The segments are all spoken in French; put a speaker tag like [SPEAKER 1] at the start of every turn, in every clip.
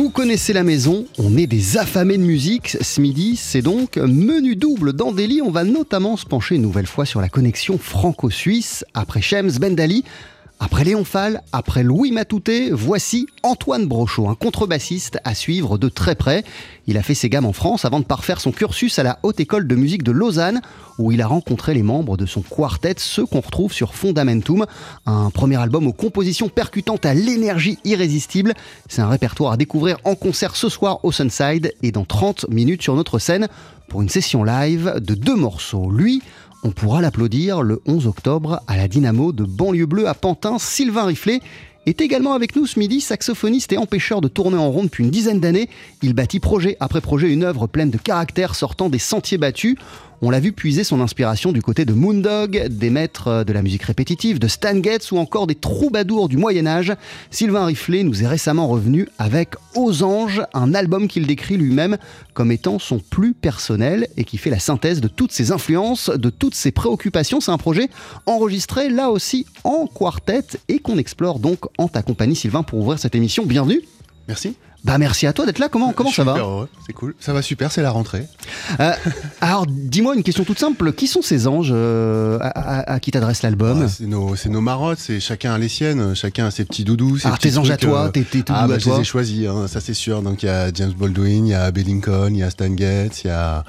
[SPEAKER 1] Vous connaissez la maison, on est des affamés de musique. Ce midi, c'est donc menu double dans Delhi. On va notamment se pencher une nouvelle fois sur la connexion franco-suisse après Shems Bendali. Après Léon Fall, après Louis Matouté, voici Antoine Brochot, un contrebassiste à suivre de très près. Il a fait ses gammes en France avant de parfaire son cursus à la Haute École de musique de Lausanne, où il a rencontré les membres de son quartet, ceux qu'on retrouve sur Fundamentum, un premier album aux compositions percutantes à l'énergie irrésistible. C'est un répertoire à découvrir en concert ce soir au Sunside et dans 30 minutes sur notre scène pour une session live de deux morceaux. Lui, on pourra l'applaudir le 11 octobre à la Dynamo de Banlieue Bleue à Pantin. Sylvain Riflet est également avec nous ce midi, saxophoniste et empêcheur de tourner en rond depuis une dizaine d'années. Il bâtit projet après projet une œuvre pleine de caractère sortant des sentiers battus. On l'a vu puiser son inspiration du côté de Moondog, des maîtres de la musique répétitive, de Stan Getz ou encore des troubadours du Moyen-Âge. Sylvain Riflet nous est récemment revenu avec Aux Anges, un album qu'il décrit lui-même comme étant son plus personnel et qui fait la synthèse de toutes ses influences, de toutes ses préoccupations. C'est un projet enregistré là aussi en quartet et qu'on explore donc en ta compagnie, Sylvain, pour ouvrir cette émission. Bienvenue.
[SPEAKER 2] Merci.
[SPEAKER 1] Bah merci à toi d'être là. Comment, comment ça va
[SPEAKER 2] C'est cool. Ça va super, c'est la rentrée.
[SPEAKER 1] Euh, alors dis-moi une question toute simple. Qui sont ces anges euh, à, à- à qui t'adresse l'album
[SPEAKER 2] Ah, c'est nos, nos marottes, c'est chacun a les siennes, chacun a ses petits doudous. Ses
[SPEAKER 1] Alors,
[SPEAKER 2] petits
[SPEAKER 1] tes anges à toi,
[SPEAKER 2] euh,
[SPEAKER 1] tes- tes
[SPEAKER 2] Ah, bah,
[SPEAKER 1] à
[SPEAKER 2] je
[SPEAKER 1] toi.
[SPEAKER 2] les ai choisis, hein, ça c'est sûr. Donc il y a James Baldwin, il y a Bill Lincoln, il y a Stan Getz, il y a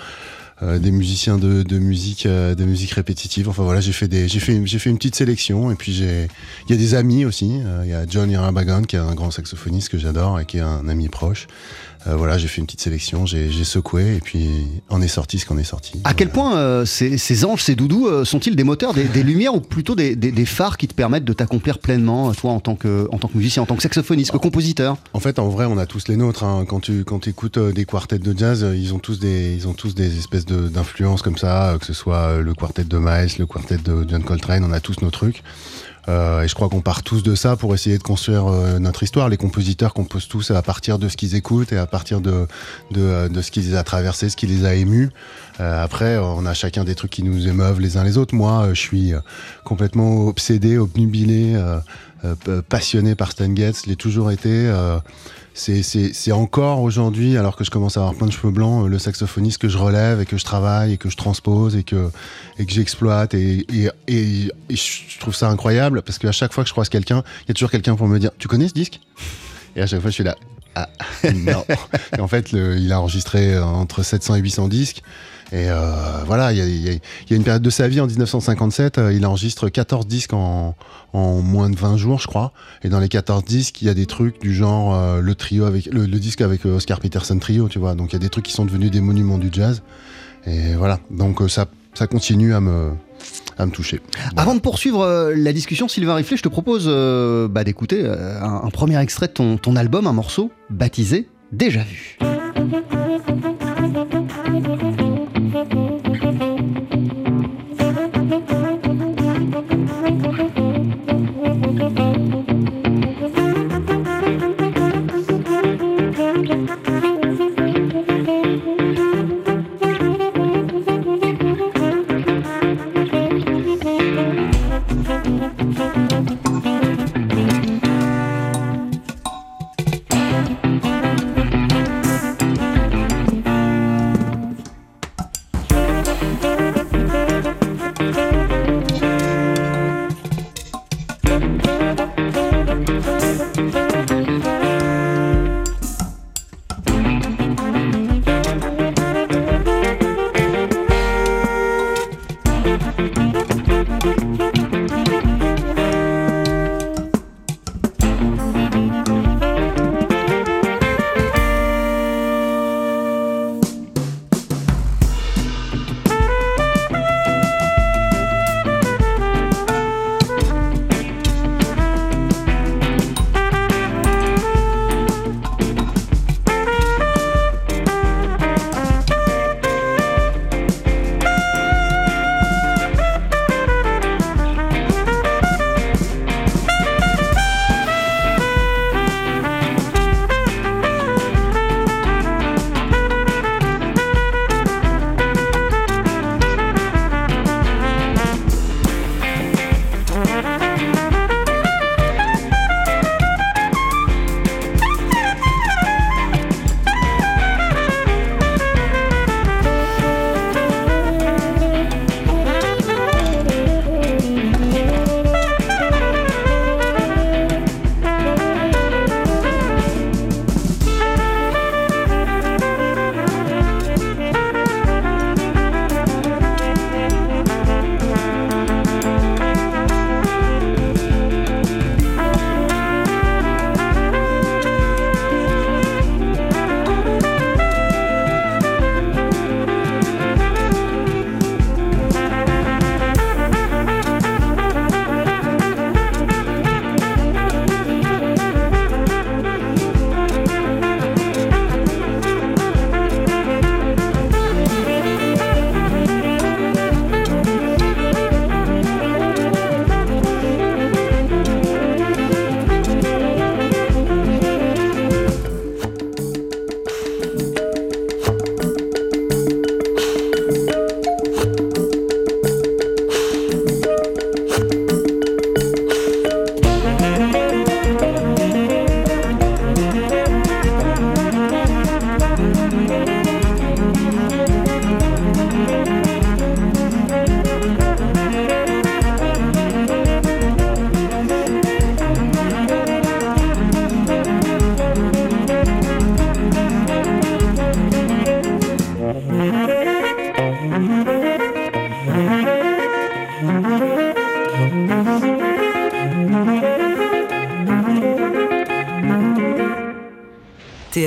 [SPEAKER 2] euh, des musiciens de, musique, euh, de musique répétitive. Enfin voilà, j'ai fait des, j'ai fait, j'ai fait une petite sélection. Et puis j'ai, il y a des amis aussi. Euh, Il y a John Irabagon qui est un grand saxophoniste que j'adore et qui est un ami proche. Euh, voilà, j'ai fait une petite sélection, j'ai, secoué et puis on est sorti ce qu'on est sorti.
[SPEAKER 1] À quel point euh, ces, ces anges, ces doudous, euh, sont-ils des moteurs, des, des lumières ou plutôt des, des- des phares qui te permettent de t'accomplir pleinement, toi, en tant, que, en tant que musicien, en tant que saxophoniste, que compositeur?
[SPEAKER 2] En fait, en vrai, on a tous les nôtres. hein. Quand tu quand écoutes des quartets de jazz, ils ont tous des ils ont tous des espèces de- d'influences comme ça, que ce soit le quartet de Miles, le quartet de John Coltrane, on a tous nos trucs. Euh, et je crois qu'on part tous de ça pour essayer de construire euh, notre histoire. Les compositeurs composent tous à partir de ce qu'ils écoutent et à partir de de, euh, de ce qui les a traversés, ce qui les a émus. Euh, après, on a chacun des trucs qui nous émeuvent les uns les autres. Moi, euh, je suis complètement obsédé, obnubilé, passionné par Stan Getz. L'ai toujours été. C'est- encore aujourd'hui, alors que je commence à avoir plein de cheveux blancs, euh, le saxophoniste que je relève et que je travaille et que je transpose et que, et que j'exploite. Et, et, et, et je trouve ça incroyable parce qu'à chaque fois que je croise quelqu'un, il y a toujours quelqu'un pour me dire Tu connais ce disque? Et à chaque fois, je suis là. Ah, non. Et en fait, le- il a enregistré euh, entre 700 et 800 disques. Et euh, voilà, il y a, une période de sa vie en 1957, euh, il enregistre 14 disques en, moins de 20 jours, je crois. Et dans les 14 disques, il y a des trucs du genre euh, le trio avec le, disque avec Oscar Peterson trio, tu vois. Donc il y a des trucs qui sont devenus des monuments du jazz. Et voilà, donc ça, continue à me, à me toucher.
[SPEAKER 1] Avant de poursuivre la discussion, Sylvain Riflet, je te propose bah, d'écouter un, premier extrait de ton album, un morceau baptisé Déjà vu.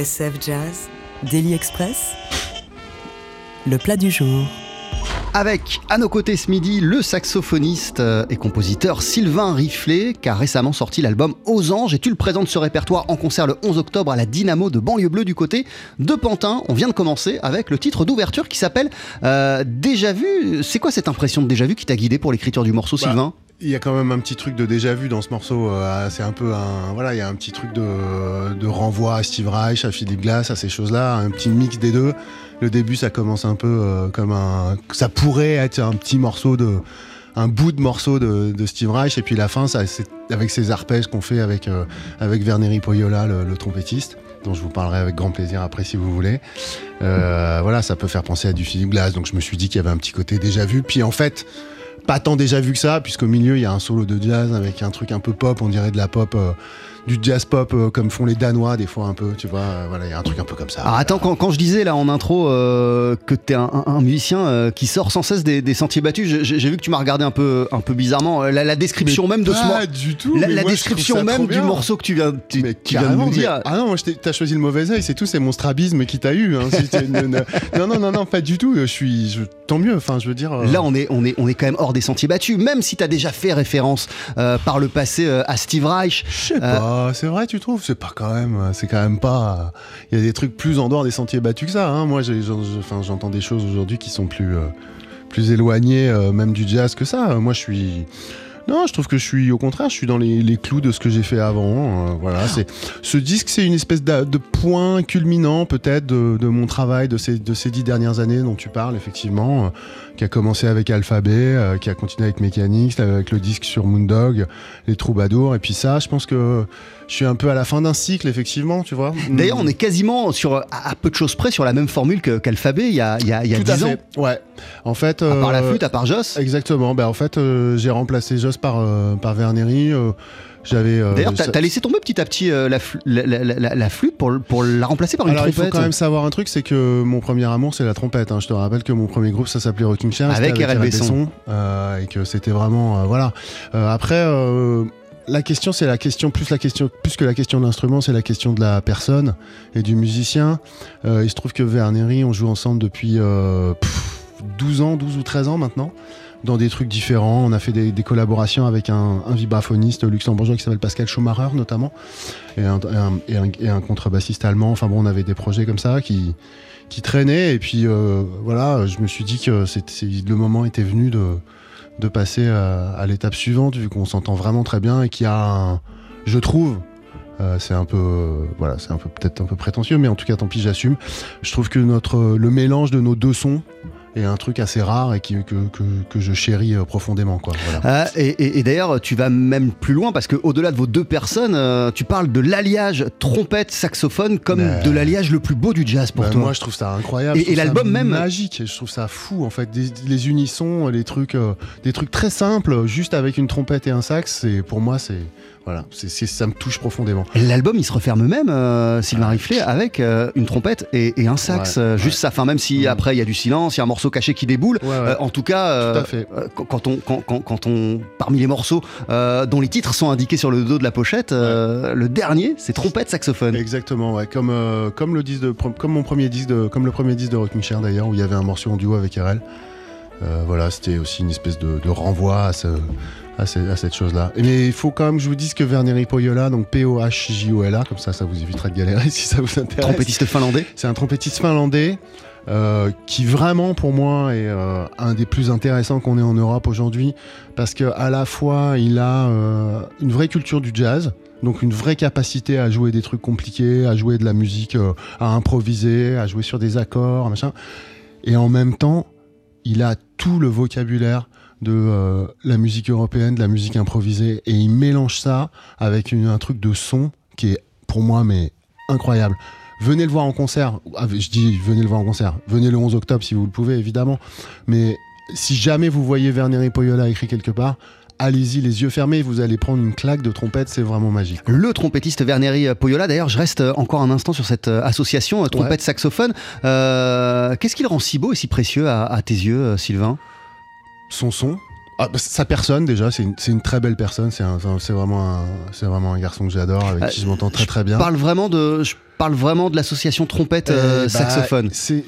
[SPEAKER 3] TSF Jazz, Daily Express, le plat du jour.
[SPEAKER 1] Avec à nos côtés ce midi le saxophoniste euh, et compositeur Sylvain Riflet qui a récemment sorti l'album Aux Anges et tu le présentes ce répertoire en concert le 11 octobre à la Dynamo de Banlieue Bleue du côté de Pantin. On vient de commencer avec le titre d'ouverture qui s'appelle euh, Déjà vu. C'est quoi cette impression de déjà vu qui t'a guidé pour l'écriture du morceau
[SPEAKER 2] Bah,
[SPEAKER 1] Sylvain?
[SPEAKER 2] Il y a quand même un petit truc de déjà vu dans ce morceau. euh, c'est un peu un. Voilà, il y a un petit truc de, renvoi à Steve Reich, à Philippe Glass, à ces choses-là. Un petit mix des deux. Le début, ça commence un peu euh, comme un. Ça pourrait être un petit morceau de. Un bout de morceau de, Steve Reich. Et puis la fin, ça, avec ces arpèges qu'on fait avec, euh, avec Verneri Poyola, le, le trompettiste dont je vous parlerai avec grand plaisir après si vous voulez. Euh, voilà, ça peut faire penser à du Philippe Glass, donc je me suis dit qu'il y avait un petit côté déjà vu. Puis en fait, pas tant déjà vu que ça, puisqu'au milieu il y a un solo de jazz avec un truc un peu pop, on dirait de la pop, euh, du jazz pop euh, comme font les Danois des fois un peu, tu vois. euh, voilà, il y a un truc un peu comme ça.
[SPEAKER 1] Alors attends, quand, quand je disais là en intro euh, que t'es un, un, un musicien qui sort sans cesse des, des sentiers battus, j'ai vu que tu m'as regardé un peu, un peu bizarrement. La, la description même de ce morceau.
[SPEAKER 2] Du tout.
[SPEAKER 1] La,
[SPEAKER 2] moi,
[SPEAKER 1] description même du morceau que tu viens, tu,
[SPEAKER 2] Mais
[SPEAKER 1] tu viens de nous
[SPEAKER 2] mais-
[SPEAKER 1] dire.
[SPEAKER 2] Ah non, moi, t'as choisi le mauvais œil, c'est tout, c'est mon strabisme qui t'a eu. hein. Si non, non, non, non, non, pas du tout. Je suis, je- tant mieux. Enfin, je veux dire.
[SPEAKER 1] Là, on est, on, est, on est quand même hors des sentiers battus, même si tu as déjà fait référence par le passé à Steve Reich.
[SPEAKER 2] Je sais pas, c'est vrai, tu trouves? C'est pas quand même, c'est quand même pas. Il y a des trucs plus en dehors des sentiers battus que ça. hein. Moi, j'entends des choses aujourd'hui qui sont plus, euh, plus éloignées, euh, même du jazz que ça. Moi, je suis. Non, je trouve que je suis, au contraire, je suis dans les, les clous de ce que j'ai fait avant. euh, voilà, c'est ce disque, c'est une espèce de point culminant peut-être de, de mon travail de ces, de ces dix dernières années dont tu parles effectivement, euh, qui a commencé avec Alphabet, euh, qui a continué avec Mechanics, avec le disque sur Moondog, les Troubadours, et puis ça, je pense que je suis un peu à la fin d'un cycle effectivement, tu vois.
[SPEAKER 1] D'ailleurs, on est quasiment sur, à, à peu de choses près sur la même formule qu'Alphabet il y a, il y a, il y a
[SPEAKER 2] tout à
[SPEAKER 1] 10 ans.
[SPEAKER 2] Ouais. En fait,
[SPEAKER 1] À part la
[SPEAKER 2] euh,
[SPEAKER 1] flûte, à part Joss.
[SPEAKER 2] Exactement. Ben, en fait, euh, j'ai remplacé Joss par, euh, par Verneri. euh, j'avais. euh,
[SPEAKER 1] D'ailleurs, t'as
[SPEAKER 2] ça-
[SPEAKER 1] laissé tomber petit à petit euh, la, fl- la, la- la- la flûte pour, pour la remplacer par une
[SPEAKER 2] Alors il faut
[SPEAKER 1] trompette.
[SPEAKER 2] quand même savoir un truc, c'est que mon premier amour c'est la trompette. hein. Je te rappelle que mon premier groupe ça s'appelait Rocking Chair,
[SPEAKER 1] Avec
[SPEAKER 2] c'était
[SPEAKER 1] RL Besson.
[SPEAKER 2] euh, et que c'était vraiment euh, voilà. Euh, après euh, la question c'est la question plus la question plus que la question de l'instrument, c'est la question de la personne et du musicien. Euh, il se trouve que Verneri on joue ensemble depuis euh, pff, 12 ans, 12 ou 13 ans maintenant dans des trucs différents. On a fait des, des collaborations avec un, un vibraphoniste luxembourgeois qui s'appelle Pascal Schumacher notamment et un, et un- et un- contrebassiste allemand. Enfin bon, on avait des projets comme ça qui, qui traînaient. Et puis euh, voilà, je me suis dit que c'est, c'est- le moment était venu de, de passer à, à l'étape suivante, vu qu'on s'entend vraiment très bien et qu'il y a un, je trouve, euh, c'est un peu, euh, voilà, c'est un peu peut-être un peu prétentieux, mais en tout cas, tant pis, j'assume. Je trouve que notre, le mélange de nos deux sons est un truc assez rare et qui, que, que, que je chéris euh, profondément, quoi. Voilà.
[SPEAKER 1] Ah, et et- et d'ailleurs, tu vas même plus loin parce que au-delà de vos deux personnes, euh, tu parles de l'alliage trompette-saxophone comme
[SPEAKER 2] Mais-
[SPEAKER 1] de l'alliage le plus beau du jazz pour
[SPEAKER 2] Bah,
[SPEAKER 1] toi.
[SPEAKER 2] Moi, je trouve ça incroyable.
[SPEAKER 1] Et- et l'album même-
[SPEAKER 2] magique. Je trouve ça fou, en fait. Des- les unissons, les trucs, euh, des trucs très simples, juste avec une trompette et un sax. Pour moi, c'est voilà, c'est c'est- ça me touche profondément.
[SPEAKER 1] L'album, il se referme même, euh, Sylvain Riflet, avec euh, une trompette et, et un sax.
[SPEAKER 2] Ouais,
[SPEAKER 1] euh, juste
[SPEAKER 2] ouais.
[SPEAKER 1] sa fin, même si
[SPEAKER 2] Mm.
[SPEAKER 1] après il y a du silence, il y a un morceau caché qui déboule.
[SPEAKER 2] Ouais.
[SPEAKER 1] Euh, en tout cas,
[SPEAKER 2] Tout à fait.
[SPEAKER 1] quand, on, quand, quand- quand on, parmi les morceaux dont les titres sont indiqués sur le dos de la pochette, le dernier, c'est trompette saxophone.
[SPEAKER 2] Exactement, ouais. Comme comme le disque de, comme mon premier disque de, comme le premier disque de Rocking Chair d'ailleurs, où il y avait un morceau en duo avec RL. Voilà, c'était aussi une espèce de, de renvoi à, ce- à, ce- à cette chose-là. Mais il faut quand même que je vous dise que Verneri Poyola, donc P-O-H-J-O-L-A, comme ça, ça vous évitera de galérer si ça vous intéresse.
[SPEAKER 1] Trompettiste finlandais.
[SPEAKER 2] C'est un trompettiste finlandais euh, qui vraiment pour moi est euh, un des plus intéressants qu'on ait en Europe aujourd'hui parce que à la fois il a euh, une vraie culture du jazz donc une vraie capacité à jouer des trucs compliqués à jouer de la musique à improviser à jouer sur des accords machin et en même temps il a tout le vocabulaire de euh, la musique européenne de la musique improvisée et il mélange ça avec une- un truc de son qui est pour moi mais incroyable venez le voir en concert. Ah, je dis venez le voir en concert. Venez le 11 octobre si vous le pouvez, évidemment. Mais si jamais vous voyez Verneri Poyola écrit quelque part, allez-y les yeux fermés, vous allez prendre une claque de trompette, c'est vraiment magique.
[SPEAKER 1] Le trompettiste Verneri Poyola, d'ailleurs, je reste encore un instant sur cette euh, association euh, trompette-saxophone. Euh, Qu'est-ce qui le rend si beau et si précieux à, à tes yeux, Sylvain?
[SPEAKER 2] Son son. Ah, bah, sa personne déjà, c'est une, une très belle personne, c'est vraiment, un- vraiment un garçon que j'adore, avec
[SPEAKER 1] Euh,
[SPEAKER 2] qui je m'entends très très bien.
[SPEAKER 1] Je parle vraiment de, je parle vraiment de l'association trompette
[SPEAKER 2] Eh
[SPEAKER 1] euh,
[SPEAKER 2] bah,
[SPEAKER 1] saxophone.
[SPEAKER 2] C'est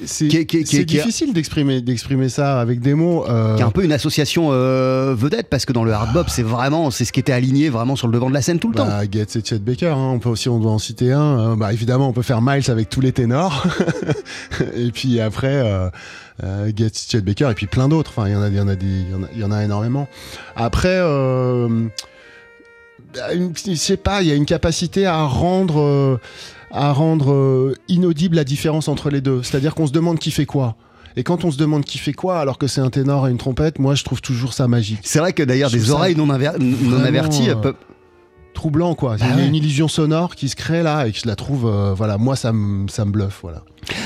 [SPEAKER 2] difficile d'exprimer d'exprimer ça avec des mots. euh,
[SPEAKER 1] qui est un peu une association euh, vedette parce que dans le hard bop c'est vraiment c'est ce qui était aligné vraiment sur le devant de la scène tout le temps.
[SPEAKER 2] Bah, Getz et Chet Baker, hein, on peut aussi on doit en citer un. hein. bah, évidemment, on peut faire Miles avec tous les ténors. et puis après, euh, euh, Getz, Chet Baker, et puis plein d'autres. Enfin, il y en a, il y en a des, il y en a- il y en a énormément. Après, euh, une- je sais pas, il y a une capacité à rendre, euh, à rendre euh, inaudible la différence entre les deux. C'est-à-dire qu'on se demande qui fait quoi. Et quand on se demande qui fait quoi, alors que c'est un ténor et une trompette, moi je trouve toujours ça magique.
[SPEAKER 1] C'est vrai que d'ailleurs des oreilles non, aver- non averties
[SPEAKER 2] euh,
[SPEAKER 1] peuvent-
[SPEAKER 2] troublant quoi. Il y a
[SPEAKER 1] Bah
[SPEAKER 2] une- illusion sonore qui se crée là et que je la trouve, euh, voilà, moi ça me ça me bluffe, voilà.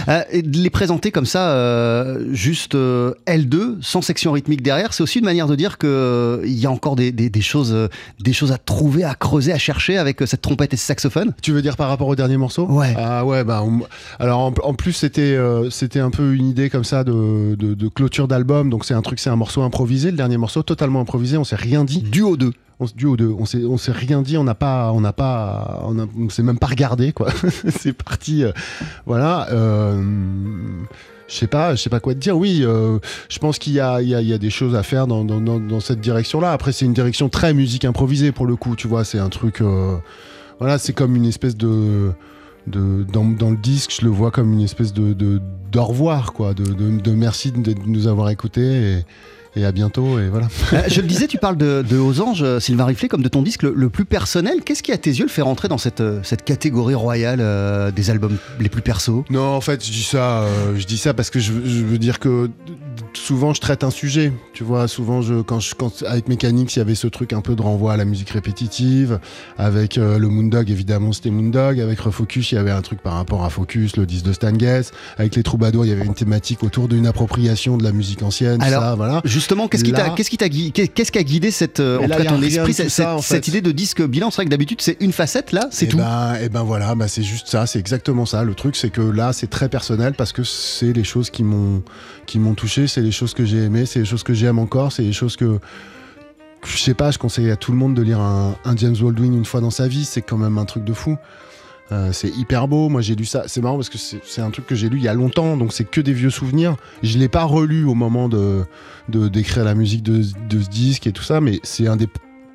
[SPEAKER 1] Euh, et de les présenter comme ça, euh, juste euh, L2, sans section rythmique derrière, c'est aussi une manière de dire qu'il y a encore des, des- des choses, des choses à trouver, à creuser, à chercher avec cette trompette et ce saxophone.
[SPEAKER 2] Tu veux dire par rapport au dernier morceau?
[SPEAKER 1] Ouais.
[SPEAKER 2] Ah ouais, bah on- alors en, en plus c'était c'était un peu une idée comme ça de, de, de clôture d'album, donc c'est un truc, c'est un morceau improvisé, le dernier morceau totalement improvisé, on s'est rien dit.
[SPEAKER 1] Duo 2.
[SPEAKER 2] On, duo deux, on s'est on s'est rien dit, on n'a pas on n'a pas on, s'est même pas regardé quoi. c'est parti, euh, voilà. euh, je sais pas, je sais pas quoi te dire. Oui, euh, je pense qu'il y y, y a des choses à faire dans, cette direction-là. Après, c'est une direction très musique improvisée pour le coup, tu vois. C'est un truc, voilà, c'est comme une espèce de, de dans, le disque, je le vois comme une espèce de, de d'au revoir, quoi, de, de, de merci de, de nous avoir écoutés et, et à bientôt et voilà.
[SPEAKER 1] Euh, je le disais, tu parles de, de Aux Anges, euh, Sylvain Riflet, comme de ton disque le, le plus personnel. Qu'est-ce qui, à tes yeux, le fait rentrer dans cette, euh, cette catégorie royale euh, des albums les plus perso?
[SPEAKER 2] Non, en fait, je dis ça, euh, je dis ça parce que je, je veux dire que souvent je traite un sujet. Tu vois, souvent je, quand je, quand avec Mechanics, il y avait ce truc un peu de renvoi à la musique répétitive. Avec euh, le Moondog, évidemment, c'était Moondog. Avec Refocus, il y avait un truc par rapport à Focus, le disque de Stan Getz. Avec les Troubadours, il y avait une thématique autour d'une appropriation de la musique ancienne.
[SPEAKER 1] Alors,
[SPEAKER 2] ça, voilà.
[SPEAKER 1] Justement, qu'est-ce qui t'a qui guidé cette euh, en
[SPEAKER 2] là,
[SPEAKER 1] ton esprit cette,
[SPEAKER 2] ça, en
[SPEAKER 1] cette
[SPEAKER 2] fait.
[SPEAKER 1] idée de disque bilan? C'est vrai que d'habitude c'est une facette là, c'est
[SPEAKER 2] et
[SPEAKER 1] tout.
[SPEAKER 2] Ben, et ben voilà, bah c'est juste ça, c'est exactement ça. Le truc, c'est que là, c'est très personnel parce que c'est les choses qui m'ont qui m'ont touché, c'est les choses que j'ai aimées, c'est les choses que j'aime encore, c'est les choses que je sais pas. Je conseille à tout le monde de lire un, un James Baldwin une fois dans sa vie. C'est quand même un truc de fou. Euh, c'est hyper beau. Moi, j'ai lu ça. C'est marrant parce que c'est un truc que j'ai lu il y a longtemps, donc c'est que des vieux souvenirs. Je l'ai pas relu au moment de d'écrire la musique de, ce disque et tout ça, mais c'est un des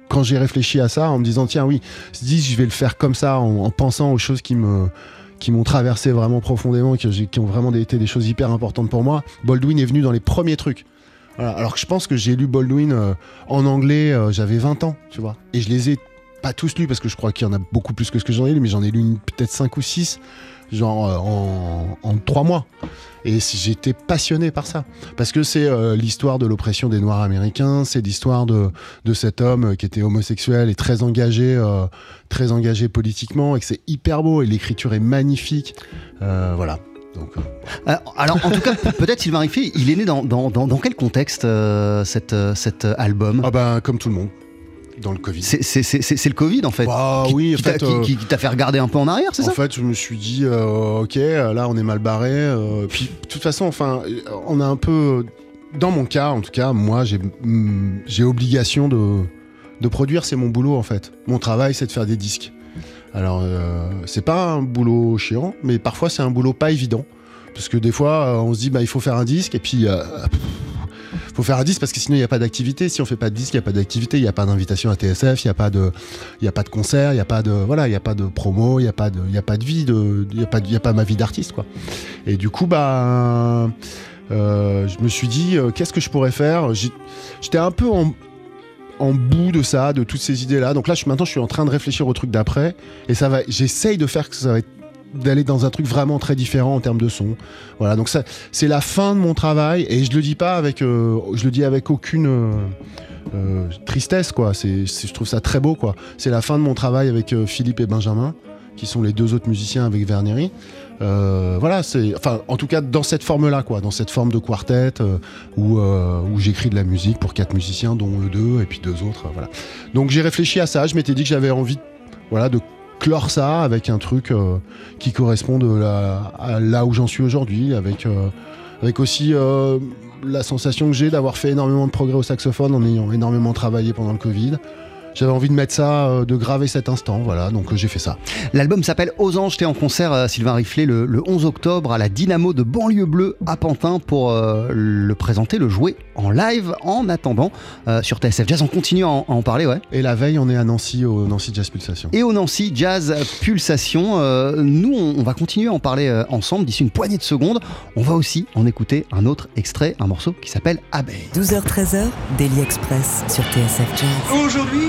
[SPEAKER 2] quand j'ai réfléchi à ça en me disant tiens oui ce disque je vais le faire comme ça en, en pensant aux choses qui me qui m'ont traversé vraiment profondément qui ont vraiment été des choses hyper importantes pour moi Baldwin est venu dans les premiers trucs alors que je pense que j'ai lu Baldwin euh, en anglais euh, j'avais 20 ans tu vois et je les ai pas tous lus parce que je crois qu'il y en a beaucoup plus que ce que j'en ai lu mais j'en ai lu peut-être 5 ou 6 genre euh, en, en 3 mois. Et j'étais passionné par ça. Parce que c'est euh, l'histoire de l'oppression des noirs américains c'est l'histoire de de cet homme euh, qui était homosexuel et très engagé, euh, très engagé politiquement, et que c'est hyper beau et l'écriture est magnifique. Voilà. Donc,
[SPEAKER 1] alors en tout cas peut-être Sylvain Riflet, il est né dans, dans, dans, dans quel contexte cet, cet album?
[SPEAKER 2] Ah ben comme tout le monde, dans le Covid.
[SPEAKER 1] C'est le Covid en fait.
[SPEAKER 2] Bah
[SPEAKER 1] qui,
[SPEAKER 2] oui, en
[SPEAKER 1] qui t'a
[SPEAKER 2] fait, euh,
[SPEAKER 1] qui- qui t'a fait regarder un peu en arrière, c'est
[SPEAKER 2] en
[SPEAKER 1] ça?
[SPEAKER 2] fait, je me suis dit, euh, ok, là, on est mal barré. euh, puis, de toute façon, enfin, on a un peu, dans mon cas, en tout cas, moi, j'ai, mm, j'ai obligation de, de produire. C'est mon boulot, en fait. Mon travail, c'est de faire des disques. Alors, euh, c'est pas un boulot chiant, mais parfois, c'est un boulot pas évident. Parce que des fois, on se dit, bah, il faut faire un disque, et puis, faut faire un disque parce que sinon il n'y a pas d'activité. Si on fait pas de disque, il n'y a pas d'activité, il n'y a pas d'invitation à TSF, il n'y a pas de, a pas de concert, il n'y a pas de, voilà, il y a pas de promo, il n'y a pas de, il a pas de vie, il y a pas, a pas ma vie d'artiste quoi. Et du coup bah, euh, je me suis dit euh, qu'est-ce que je pourrais faire. J'étais un peu en bout de ça, de toutes ces idées-là. Donc là, je, maintenant, je suis en train de réfléchir au truc d'après, et ça va. J'essaye de faire que ça va être d'aller dans un truc vraiment très différent en termes de son. Voilà, donc ça, c'est la fin de mon travail, et je le dis pas avec, euh, je le dis avec aucune euh, euh, tristesse, quoi. C'est, je trouve ça très beau, quoi. C'est la fin de mon travail avec Philippe et Benjamin, qui sont les deux autres musiciens avec Vernery. Voilà, c'est, enfin, en tout cas dans cette forme-là, quoi, dans cette forme de quartet où, où j'écris de la musique pour quatre musiciens, dont eux deux et puis deux autres, voilà. Donc j'ai réfléchi à ça. Je m'étais dit que j'avais envie, voilà, de clore ça avec un truc euh, qui corresponde à là où j'en suis aujourd'hui, avec euh, aussi euh, la sensation que j'ai d'avoir fait énormément de progrès au saxophone en ayant énormément travaillé pendant le Covid. J'avais envie de mettre ça, euh, de graver cet instant, voilà, donc euh, j'ai fait ça.
[SPEAKER 1] L'album s'appelle Aux Anges. T'es en concert, euh, Sylvain Riflet, le, le 11 octobre à la Dynamo de Banlieue Bleue à Pantin pour euh, le présenter, le jouer en live. En attendant, euh, sur TSF Jazz, on continue à en, à en parler, ouais.
[SPEAKER 2] Et la veille, on est à Nancy, au Nancy Jazz Pulsation.
[SPEAKER 1] Et au Nancy Jazz Pulsation, euh, nous, on, on va continuer à en parler euh, ensemble d'ici une poignée de secondes. On va aussi en écouter un autre extrait, un morceau qui s'appelle Abeille.
[SPEAKER 3] 12h-13h, Daily Express sur TSF Jazz.
[SPEAKER 4] Aujourd'hui,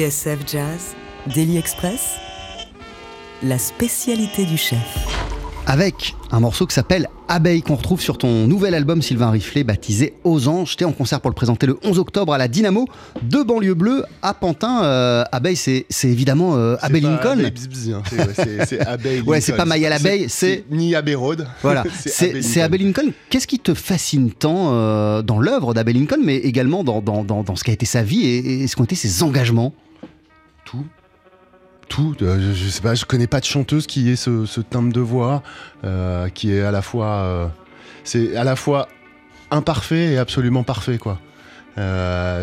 [SPEAKER 3] TSF Jazz, Daily Express, la spécialité du chef.
[SPEAKER 1] Avec un morceau qui s'appelle Abeille qu'on retrouve sur ton nouvel album Sylvain Riflet baptisé Aux Anges. T'es en concert pour le présenter le 11 octobre à la Dynamo de banlieue bleue à Pantin. Euh, Abeille, c'est c'est évidemment euh,
[SPEAKER 2] C'est
[SPEAKER 1] Abbey
[SPEAKER 2] pas
[SPEAKER 1] Lincoln.
[SPEAKER 2] Hein, c'est- ouais, c'est-
[SPEAKER 1] Ouais, c'est pas Maya l'abeille, c'est-
[SPEAKER 2] ni Abbey Road.
[SPEAKER 1] Voilà,
[SPEAKER 2] c'est
[SPEAKER 1] c'est c'est Abbey Lincoln. Qu'est-ce qui te fascine tant euh, dans l'œuvre d'Abbey Lincoln, mais également dans, dans, dans, dans ce qu'a été sa vie et, et ce qu'ont été ses engagements?
[SPEAKER 2] Tout. Euh, je, sais pas, je connais pas de chanteuse qui ait ce, timbre de voix, euh, qui est à la fois. euh, c'est à la fois imparfait et absolument parfait, quoi.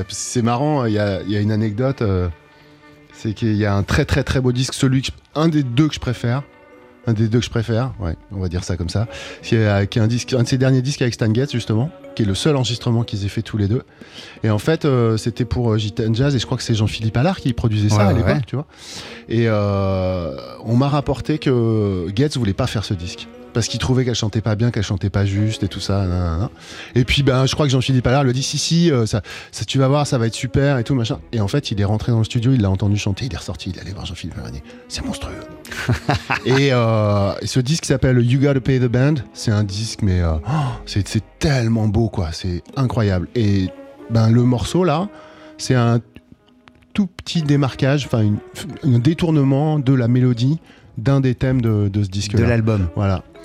[SPEAKER 2] C'est marrant, il y a, y a une anecdote. c'est qu'il y a un très très très beau disque, celui que un des deux que je préfère. Un des deux que je préfère, ouais, on va dire ça comme ça. Qui est, qui est un, disque, un de ses derniers disques avec Stan Getz, justement, qui est le seul enregistrement qu'ils aient fait tous les deux. Et en fait, euh, c'était pour euh, JTN Jazz, et je crois que c'est Jean-Philippe Allard qui produisait ça
[SPEAKER 1] Ouais,
[SPEAKER 2] à l'époque,
[SPEAKER 1] ouais.
[SPEAKER 2] tu vois. Et euh, on m'a rapporté que Getz voulait pas faire ce disque. Parce qu'il trouvait qu'elle chantait pas bien, qu'elle chantait pas juste et tout ça. nan, nan, nan. Et puis, ben, je crois que Jean-Philippe Allard lui a dit si, si, euh, ça, ça, tu vas voir, ça va être super et tout, machin. Et en fait, il est rentré dans le studio, il l'a entendu chanter, il est ressorti, il est allé voir Jean-Philippe Allard, c'est monstrueux. et, euh, et ce disque s'appelle You Gotta Pay the Band. C'est un disque, mais euh, oh, c'est tellement beau, quoi. C'est incroyable. Et ben, le morceau là, c'est un tout petit démarquage, enfin un détournement de la mélodie d'un des thèmes de, de ce disque
[SPEAKER 1] de
[SPEAKER 2] là.
[SPEAKER 1] l'album
[SPEAKER 2] Voilà.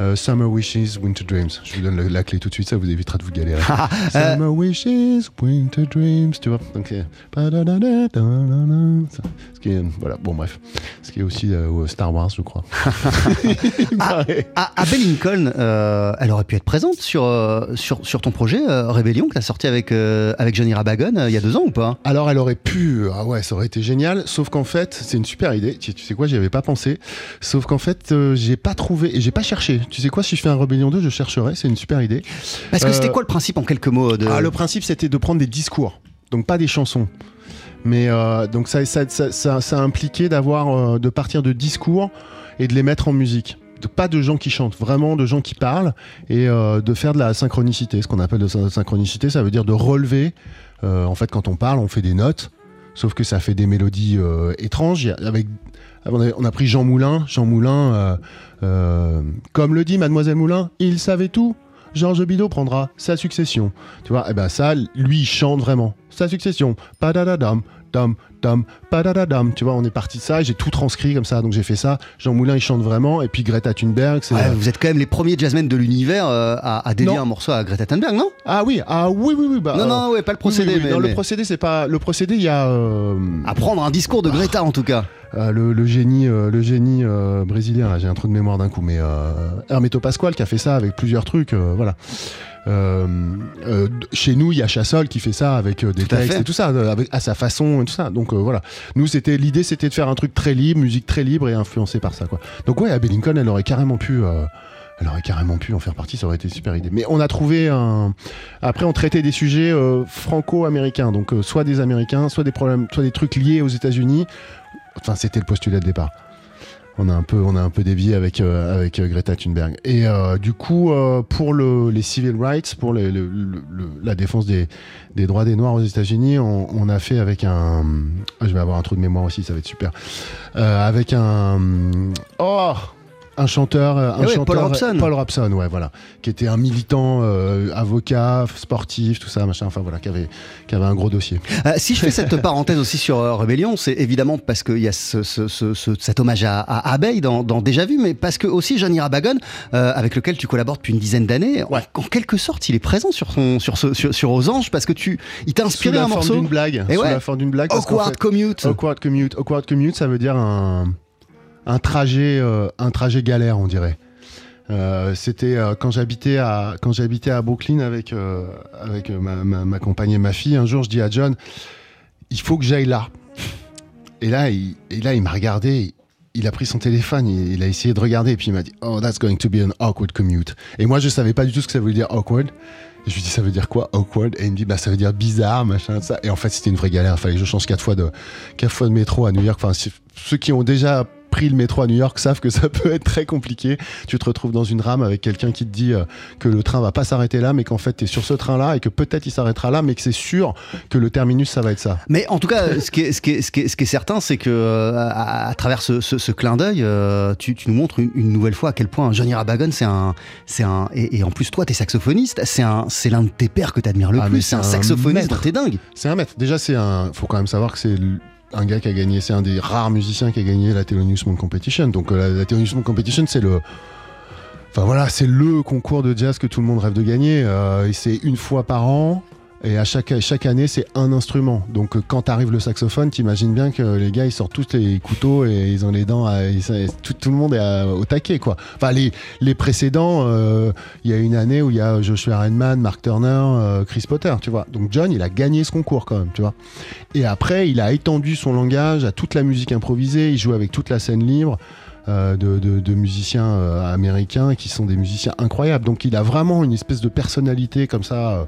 [SPEAKER 2] Euh, Summer Wishes, Winter Dreams. Je vous donne la, la clé tout de suite, ça vous évitera de vous galérer.
[SPEAKER 1] Euh,
[SPEAKER 2] Summer Wishes, Winter Dreams, tu vois. Donc. Ce qui est, voilà, bon, bref. Ce qui est aussi euh, Star Wars, je crois. Paraît.
[SPEAKER 1] Ah, Abbey Lincoln, euh, elle aurait pu être présente sur, sur, sur ton projet Rébellion que tu as sorti avec, avec Johnny Rabagon il y a deux ans ou pas?
[SPEAKER 2] Alors elle aurait pu, ah ouais, ça aurait été génial. Sauf qu'en fait, c'est une super idée. Tu, tu sais quoi, j'y avais pas pensé. Sauf qu'en fait, j'ai pas trouvé et j'ai pas cherché. Tu sais quoi, si je fais un Rébellion 2, je chercherai. C'est une super idée.
[SPEAKER 1] Parce que
[SPEAKER 2] Euh,
[SPEAKER 1] c'était quoi le principe en quelques mots de...
[SPEAKER 2] Ah, le principe, c'était de prendre des discours, donc pas des chansons. Mais euh, donc ça, ça, ça, ça, ça impliquait d'avoir, euh, de partir de discours et de les mettre en musique. De, pas de gens qui chantent, vraiment de gens qui parlent et euh, de faire de la synchronicité. Ce qu'on appelle de la synchronicité, ça veut dire de relever. euh, en fait, quand on parle, on fait des notes, sauf que ça fait des mélodies euh, étranges. Avec, on, a, pris Jean Moulin. Jean Moulin, euh, euh, comme le dit Mademoiselle Moulin, il savait tout. Georges Bidault prendra sa succession. Tu vois, et ben ça, lui, chante vraiment. Sa succession. Dam, padadadam. Tu vois, on est parti de ça, j'ai tout transcrit comme ça. Donc j'ai fait ça. Jean Moulin, il chante vraiment. Et puis Greta Thunberg, c'est.
[SPEAKER 1] Ouais, vous êtes quand même les premiers jazzmen de l'univers euh, à, à dédier
[SPEAKER 2] Non.
[SPEAKER 1] un morceau à Greta Thunberg, non?
[SPEAKER 2] Ah oui, ah oui, oui, oui. Bah,
[SPEAKER 1] Non,
[SPEAKER 2] euh,
[SPEAKER 1] non, ouais, pas le procédé,
[SPEAKER 2] oui, oui.
[SPEAKER 1] mais,
[SPEAKER 2] Non,
[SPEAKER 1] mais-
[SPEAKER 2] le procédé, c'est pas. Le procédé, il y a. euh,
[SPEAKER 1] à prendre un discours de Greta en tout cas.
[SPEAKER 2] Euh, le, le génie, euh, le génie euh, brésilien, là, j'ai un trou de mémoire d'un coup, mais euh, Hermeto Pasquale qui a fait ça avec plusieurs trucs, euh, voilà. Euh, euh, d- chez nous, il y a Chassol qui fait ça avec euh, des
[SPEAKER 1] Tout à
[SPEAKER 2] textes
[SPEAKER 1] fait.
[SPEAKER 2] et tout ça, euh, avec, à sa façon et tout ça. Donc euh, voilà. Nous, c'était l'idée, c'était de faire un truc très libre, musique très libre et influencé par ça, quoi. Donc ouais, Abbey Lincoln, elle aurait carrément pu. euh, elle aurait carrément pu en faire partie, ça aurait été une super idée. Mais on a trouvé un. Après, on traitait des sujets euh, franco-américains, donc soit des Américains, soit des problèmes, soit des trucs liés aux États-Unis. Enfin, c'était le postulat de départ. On a un peu, on a un peu dévié avec euh, avec euh, Greta Thunberg. Et euh, du coup, euh, pour le, les civil rights, pour le- le- la défense des, des droits des Noirs aux États-Unis, on, on a fait avec un. ah, je vais avoir un trou de mémoire aussi, ça va être super. Euh, avec un. Oh un chanteur, euh, un
[SPEAKER 1] Eh ouais,
[SPEAKER 2] chanteur,
[SPEAKER 1] Paul Robson.
[SPEAKER 2] Paul Robson, ouais, voilà, qui était un militant, euh, avocat, sportif, tout ça, machin, enfin voilà, qui avait, qui avait un gros dossier.
[SPEAKER 1] Euh, si je fais cette parenthèse aussi sur euh, Rébellion, c'est évidemment parce qu'il y a ce, ce- ce- ce- cet hommage à, à Abeille dans, dans Déjà Vu, mais parce que aussi Johnny Rabagon, avec lequel tu collabores depuis une dizaine d'années, en, en quelque sorte, il est présent sur, son, sur, ce, sur, sur Aux Anges parce que tu, il t'a
[SPEAKER 2] Sous
[SPEAKER 1] inspiré
[SPEAKER 2] la
[SPEAKER 1] un
[SPEAKER 2] forme
[SPEAKER 1] morceau.
[SPEAKER 2] d'une blague.
[SPEAKER 1] Et
[SPEAKER 2] sous
[SPEAKER 1] ouais.
[SPEAKER 2] la forme d'une blague.
[SPEAKER 1] Awkward
[SPEAKER 2] fait-
[SPEAKER 1] Commute.
[SPEAKER 2] Awkward commute. Awkward commute, ça veut dire un, un trajet, euh, un trajet galère, on dirait. Euh, C'était euh, quand j'habitais à à Brooklyn avec avec ma, ma, ma compagne et ma fille. Un jour, je dis à John, il faut que j'aille là. Et là, il, et là, il m'a regardé. Il a pris son téléphone, il, a essayé de regarder, et puis il m'a dit, oh, that's going to be an awkward commute. Et moi, je savais pas du tout ce que ça voulait dire awkward. Et je lui dis, ça veut dire quoi, awkward? Et il me dit, bah, ça veut dire bizarre, machin, ça. Et en fait, c'était une vraie galère. Il fallait que je change quatre fois de, quatre fois de métro à New York. Enfin, ceux qui ont déjà pris le métro à New York savent que ça peut être très compliqué. Tu te retrouves dans une rame avec quelqu'un qui te dit euh, que le train va pas s'arrêter là, mais qu'en fait tu es sur ce train-là et que peut-être il s'arrêtera là, mais que c'est sûr que le terminus ça va être ça.
[SPEAKER 1] Mais en tout cas, ce qui est, ce qui est, ce qui est, ce qui est certain, c'est que euh, à, à travers ce, ce, ce clin d'œil, euh, tu, tu nous montres une, une nouvelle fois à quel point Johnny Rabagon, c'est un, c'est un, et, et en plus toi, t'es saxophoniste, c'est un, c'est l'un de tes pères que t'admires le
[SPEAKER 2] Ah,
[SPEAKER 1] plus.
[SPEAKER 2] c'est
[SPEAKER 1] un
[SPEAKER 2] un
[SPEAKER 1] saxophoniste t'es dingue.
[SPEAKER 2] C'est un maître. Déjà, c'est un. Faut quand même savoir que c'est un gars qui a gagné. C'est un des rares musiciens qui a gagné la Thelonious Monk Competition. Donc euh, la, la Thelonious Competition, c'est le. Enfin voilà, c'est le concours de jazz que tout le monde rêve de gagner. Euh, et c'est une fois par an. Et à chaque, année, c'est un instrument. Donc, euh, quand arrive le saxophone, t'imagines bien que les gars, ils sortent tous les couteaux et ils ont les dents. tout, le monde est au taquet, quoi. Enfin, les, précédents, euh, il y a une année où il y a Joshua Redman, Mark Turner, euh, Chris Potter, tu vois. Donc, John, il a gagné ce concours quand même, tu vois. Et après, il a étendu son langage à toute la musique improvisée. Il joue avec toute la scène libre. de, musiciens américains qui sont des musiciens incroyables. Donc il a vraiment une espèce de personnalité comme ça,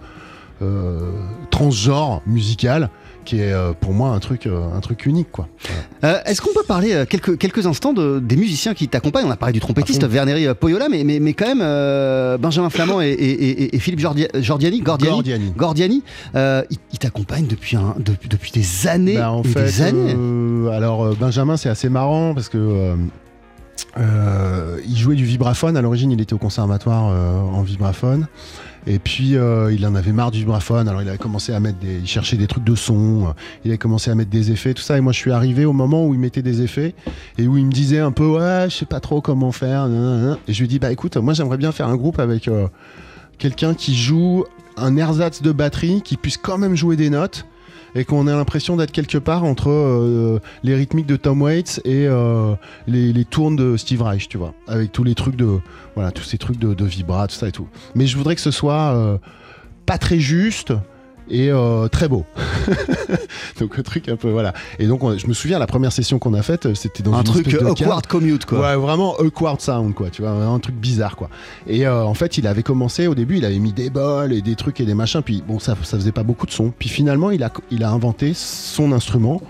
[SPEAKER 2] transgenre musical, qui est euh, pour moi un truc, euh, un truc unique. Quoi.
[SPEAKER 1] Euh, Est-ce qu'on peut parler euh, quelques, quelques instants de, des musiciens qui t'accompagnent? On a parlé du trompettiste. Verneri euh, Poyola, mais, mais, mais quand même euh, Benjamin Flamand et, et- et- et Philippe Jordi- Jordiani, Gordiani,
[SPEAKER 2] Gordiani.
[SPEAKER 1] Gordiani, euh, ils, ils t'accompagnent depuis, un, depuis, depuis des années
[SPEAKER 2] Bah, en fait,
[SPEAKER 1] des années.
[SPEAKER 2] euh, alors euh, Benjamin, c'est assez marrant parce que euh, euh, il jouait du vibraphone. À l'origine, il était au conservatoire euh, en vibraphone. Et puis, euh, il en avait marre du vibraphone. Alors, il a commencé à mettre des. Il cherchait des trucs de son. euh, Il a commencé à mettre des effets, tout ça. Et moi, je suis arrivé au moment où il mettait des effets et où il me disait un peu Ouais, je sais pas trop comment faire. Et je lui dit Bah écoute, moi, j'aimerais bien faire un groupe avec euh, quelqu'un qui joue un ersatz de batterie qui puisse quand même jouer des notes et qu'on ait l'impression d'être quelque part entre euh, les rythmiques de Tom Waits et euh, les, les tournes de Steve Reich, tu vois, avec tous les trucs de voilà, tous ces trucs de, de vibra, tout ça et tout. Mais je voudrais que ce soit euh, pas très juste et euh, très beau. donc un truc un peu voilà. Et donc on- je me souviens la première session qu'on a faite, c'était dans
[SPEAKER 1] un
[SPEAKER 2] une
[SPEAKER 1] truc
[SPEAKER 2] de
[SPEAKER 1] euh, awkward commute, quoi.
[SPEAKER 2] Ouais, vraiment awkward sound, quoi. Tu vois, un truc bizarre, quoi. Et euh, en fait, il avait commencé au début, il avait mis des bols et des trucs et des machins. Puis bon, ça, ça faisait pas beaucoup de son. Puis finalement, il a, il a inventé son instrument.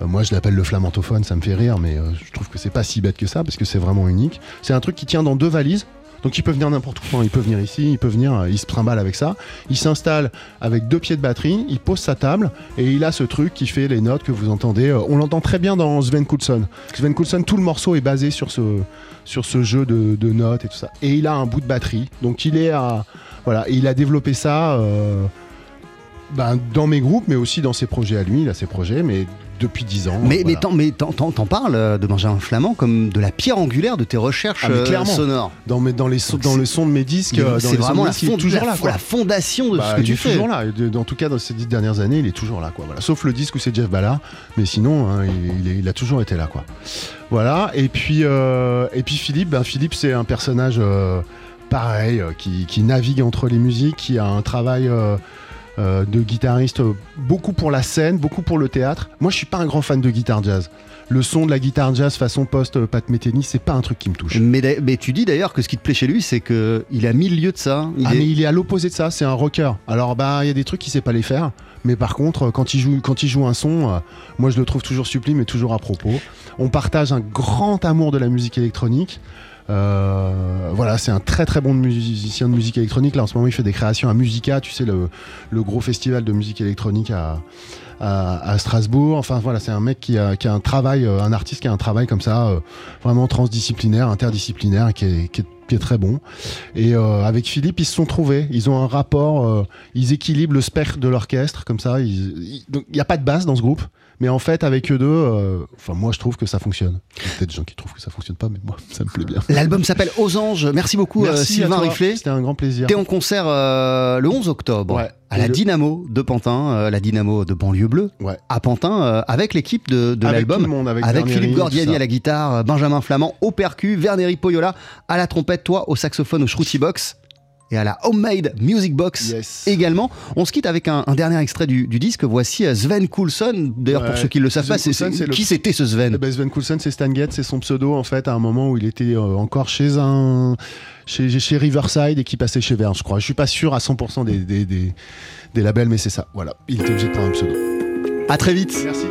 [SPEAKER 2] Euh, moi, je l'appelle le flamantophone, ça me fait rire, mais euh, je trouve que c'est pas si bête que ça parce que c'est vraiment unique. C'est un truc qui tient dans deux valises. Donc il peut venir n'importe où, hein. il peut venir ici, il peut venir, euh, il se trimballe avec ça, il s'installe avec deux pieds de batterie, il pose sa table et il a ce truc qui fait les notes que vous entendez. Euh, on l'entend très bien dans Sven Coulson. Sven Coulson, tout le morceau est basé sur ce, jeu de, notes et tout ça. Et il a un bout de batterie, donc il est à voilà, il a développé ça euh, ben, dans mes groupes, mais aussi dans ses projets à lui. Il a ses projets, mais depuis 10 ans.
[SPEAKER 1] Mais, mais
[SPEAKER 2] voilà.
[SPEAKER 1] t'en- mais t'en- parles euh, de Benjamin Flamand comme de la pierre angulaire de tes recherches
[SPEAKER 2] Ah,
[SPEAKER 1] euh,
[SPEAKER 2] clairement.
[SPEAKER 1] sonores.
[SPEAKER 2] dans, mes, dans, les, dans le son de mes disques, euh,
[SPEAKER 1] C'est vraiment la, fond-
[SPEAKER 2] toujours
[SPEAKER 1] la-
[SPEAKER 2] là. quoi.
[SPEAKER 1] la fondation de
[SPEAKER 2] Bah,
[SPEAKER 1] ce que
[SPEAKER 2] il
[SPEAKER 1] tu
[SPEAKER 2] est
[SPEAKER 1] fais.
[SPEAKER 2] toujours là. En tout cas, dans ces dix dernières années, il est toujours là. Quoi. Voilà. Sauf le disque où c'est Jeff Ballard. Mais sinon, hein, il, il a toujours été là. Quoi. Voilà. Et puis, euh, et puis Philippe, ben, Philippe, c'est un personnage euh, pareil, qui, qui navigue entre les musiques, qui a un travail. euh, euh, de guitariste euh, beaucoup pour la scène, beaucoup pour le théâtre. Moi, je suis pas un grand fan de guitare jazz. Le son de la guitare jazz façon post Pat Metheny, c'est pas un truc qui me touche.
[SPEAKER 1] Mais, tu dis d'ailleurs que ce qui te plaît chez lui, c'est que il a mille lieux de ça. Il
[SPEAKER 2] ah
[SPEAKER 1] est-
[SPEAKER 2] mais il est à l'opposé de ça, c'est un rocker. Alors bah il y a des trucs qu'il sait pas les faire, mais par contre euh, quand il joue quand il joue un son, euh, moi je le trouve toujours sublime et toujours à propos. On partage un grand amour de la musique électronique. Euh, voilà, c'est un très très bon musicien de musique électronique. Là en ce moment il fait des créations à Musica, tu sais le, gros festival de musique électronique à, Strasbourg. Enfin voilà, c'est un mec qui a, qui a un travail, euh, un artiste qui a un travail comme ça, euh, vraiment transdisciplinaire, interdisciplinaire, qui est, très bon. Et avec Philippe, ils se sont trouvés. Ils ont un rapport, ils équilibrent le spectre de l'orchestre, comme ça. Il n'y a pas de basse dans ce groupe. Mais en fait, avec eux deux, euh, enfin moi je trouve que ça fonctionne. Il y a peut-être des gens qui trouvent que ça fonctionne pas, mais moi ça me plaît bien.
[SPEAKER 1] L'album s'appelle Aux Anges. Merci beaucoup euh,
[SPEAKER 2] Merci
[SPEAKER 1] Sylvain. Riflet.
[SPEAKER 2] C'était un grand plaisir.
[SPEAKER 1] T'es en concert euh, le 11 octobre
[SPEAKER 2] Ouais.
[SPEAKER 1] à la Dynamo de Pantin, euh, la Dynamo de banlieue bleue,
[SPEAKER 2] Ouais.
[SPEAKER 1] à Pantin, euh, avec l'équipe de, l'album.
[SPEAKER 2] avec,
[SPEAKER 1] Philippe Gordiani à la guitare, Benjamin Flamand au percu, Verneri Poyola à la trompette, toi au saxophone, au shruti box et à la homemade music box
[SPEAKER 2] Yes.
[SPEAKER 1] également. On se quitte avec un, un dernier extrait du, du disque. Voici euh, Sven Coulson. D'ailleurs, pour ceux qui ne le savent
[SPEAKER 2] Sven
[SPEAKER 1] pas, c'est,
[SPEAKER 2] Coulson,
[SPEAKER 1] c'est-
[SPEAKER 2] c'est le-
[SPEAKER 1] qui c'était ce Sven?
[SPEAKER 2] Eh ben, Sven Coulson, c'est Stan Getz, c'est son pseudo en fait à un moment où il était euh, encore chez un chez, chez Riverside et qui passait chez Verne, je crois. Je suis pas sûr à 100% des, des, des, des labels, mais c'est ça. Voilà, il était obligé de prendre un pseudo.
[SPEAKER 1] À très vite.
[SPEAKER 2] Merci.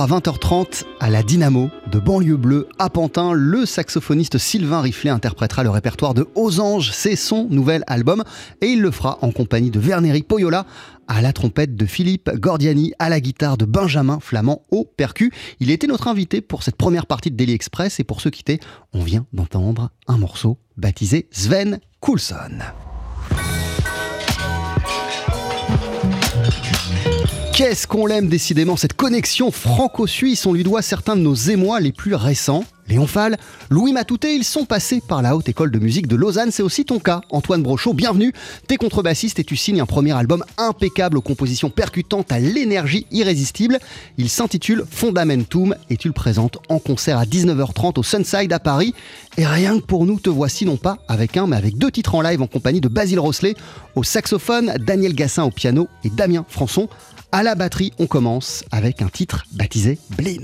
[SPEAKER 1] À 20h30 à la Dynamo de Banlieue Bleue à Pantin. Le saxophoniste Sylvain Riflet interprétera le répertoire de Aux Anges, c'est son nouvel album et il le fera en compagnie de Verneri Poyola à la trompette de Philippe Gordiani, à la guitare de Benjamin Flamand au percu. Il était notre invité pour cette première partie de Daily Express et pour se quitter, on vient d'entendre un morceau baptisé Sven Coulson. Qu'est-ce qu'on l'aime décidément, cette connexion franco-suisse? On lui doit certains de nos émois les plus récents. Léon Fall, Louis Matouté, ils sont passés par la Haute École de Musique de Lausanne. C'est aussi ton cas, Antoine Brochot. Bienvenue. T'es contrebassiste et tu signes un premier album impeccable aux compositions percutantes à l'énergie irrésistible. Il s'intitule Fundamentum et tu le présentes en concert à 19h30 au Sunside à Paris. Et rien que pour nous, te voici non pas avec un, mais avec deux titres en live en compagnie de Basile Rosselet au saxophone, Daniel Gassin au piano et Damien Françon à la batterie, on commence avec un titre baptisé Blin.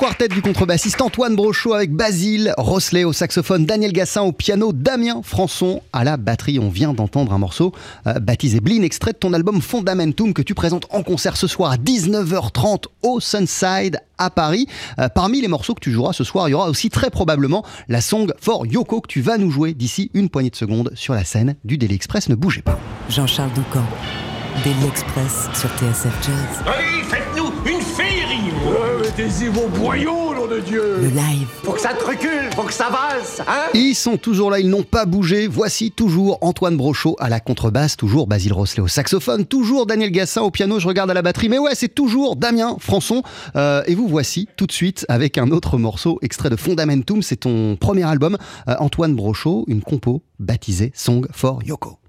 [SPEAKER 1] Quartet du contrebassiste Antoine Brochot avec Basile Rosselet au saxophone, Daniel Gassin au piano, Damien Françon à la batterie. On vient d'entendre un morceau euh, baptisé Blin, extrait de ton album Fundamentum que tu présentes en concert ce soir à 19h30 au Sunside à Paris. Euh, parmi les morceaux que tu joueras ce soir, il y aura aussi très probablement la song for Yoko que tu vas nous jouer d'ici une poignée de secondes sur la scène du Daily Express. Ne bougez pas.
[SPEAKER 3] Jean-Charles Doucan, Daily Express sur TSF Jazz.
[SPEAKER 4] Allez, faites-nous une féerie
[SPEAKER 5] Mettez-y vos boyaux, nom de Dieu
[SPEAKER 3] Le live.
[SPEAKER 5] Faut que ça te recule, faut que ça valse, hein
[SPEAKER 1] Ils sont toujours là, ils n'ont pas bougé. Voici toujours Antoine Brochot à la contrebasse, toujours Basile Rosselet au saxophone, toujours Daniel Gassin au piano, je regarde à la batterie. Mais ouais, c'est toujours Damien Françon. Euh, et vous voici tout de suite avec un autre morceau extrait de Fundamentum. C'est ton premier album, euh, Antoine Brochot, une compo baptisée Song for Yoko.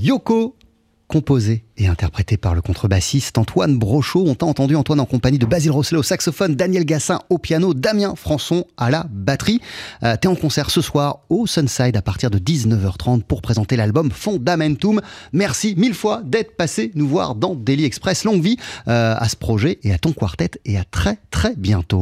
[SPEAKER 1] Yoko composé et interprété par le contrebassiste Antoine Brochot. On t'a entendu Antoine en compagnie de Basile Rosselet au saxophone, Daniel Gassin au piano, Damien Françon à la batterie. Euh, T'es en concert ce soir au Sunside à partir de 19h30 pour présenter l'album Fondamentum. Merci mille fois d'être passé nous voir dans Daily Express. Longue vie euh, à ce projet et à ton quartet et à très très bientôt.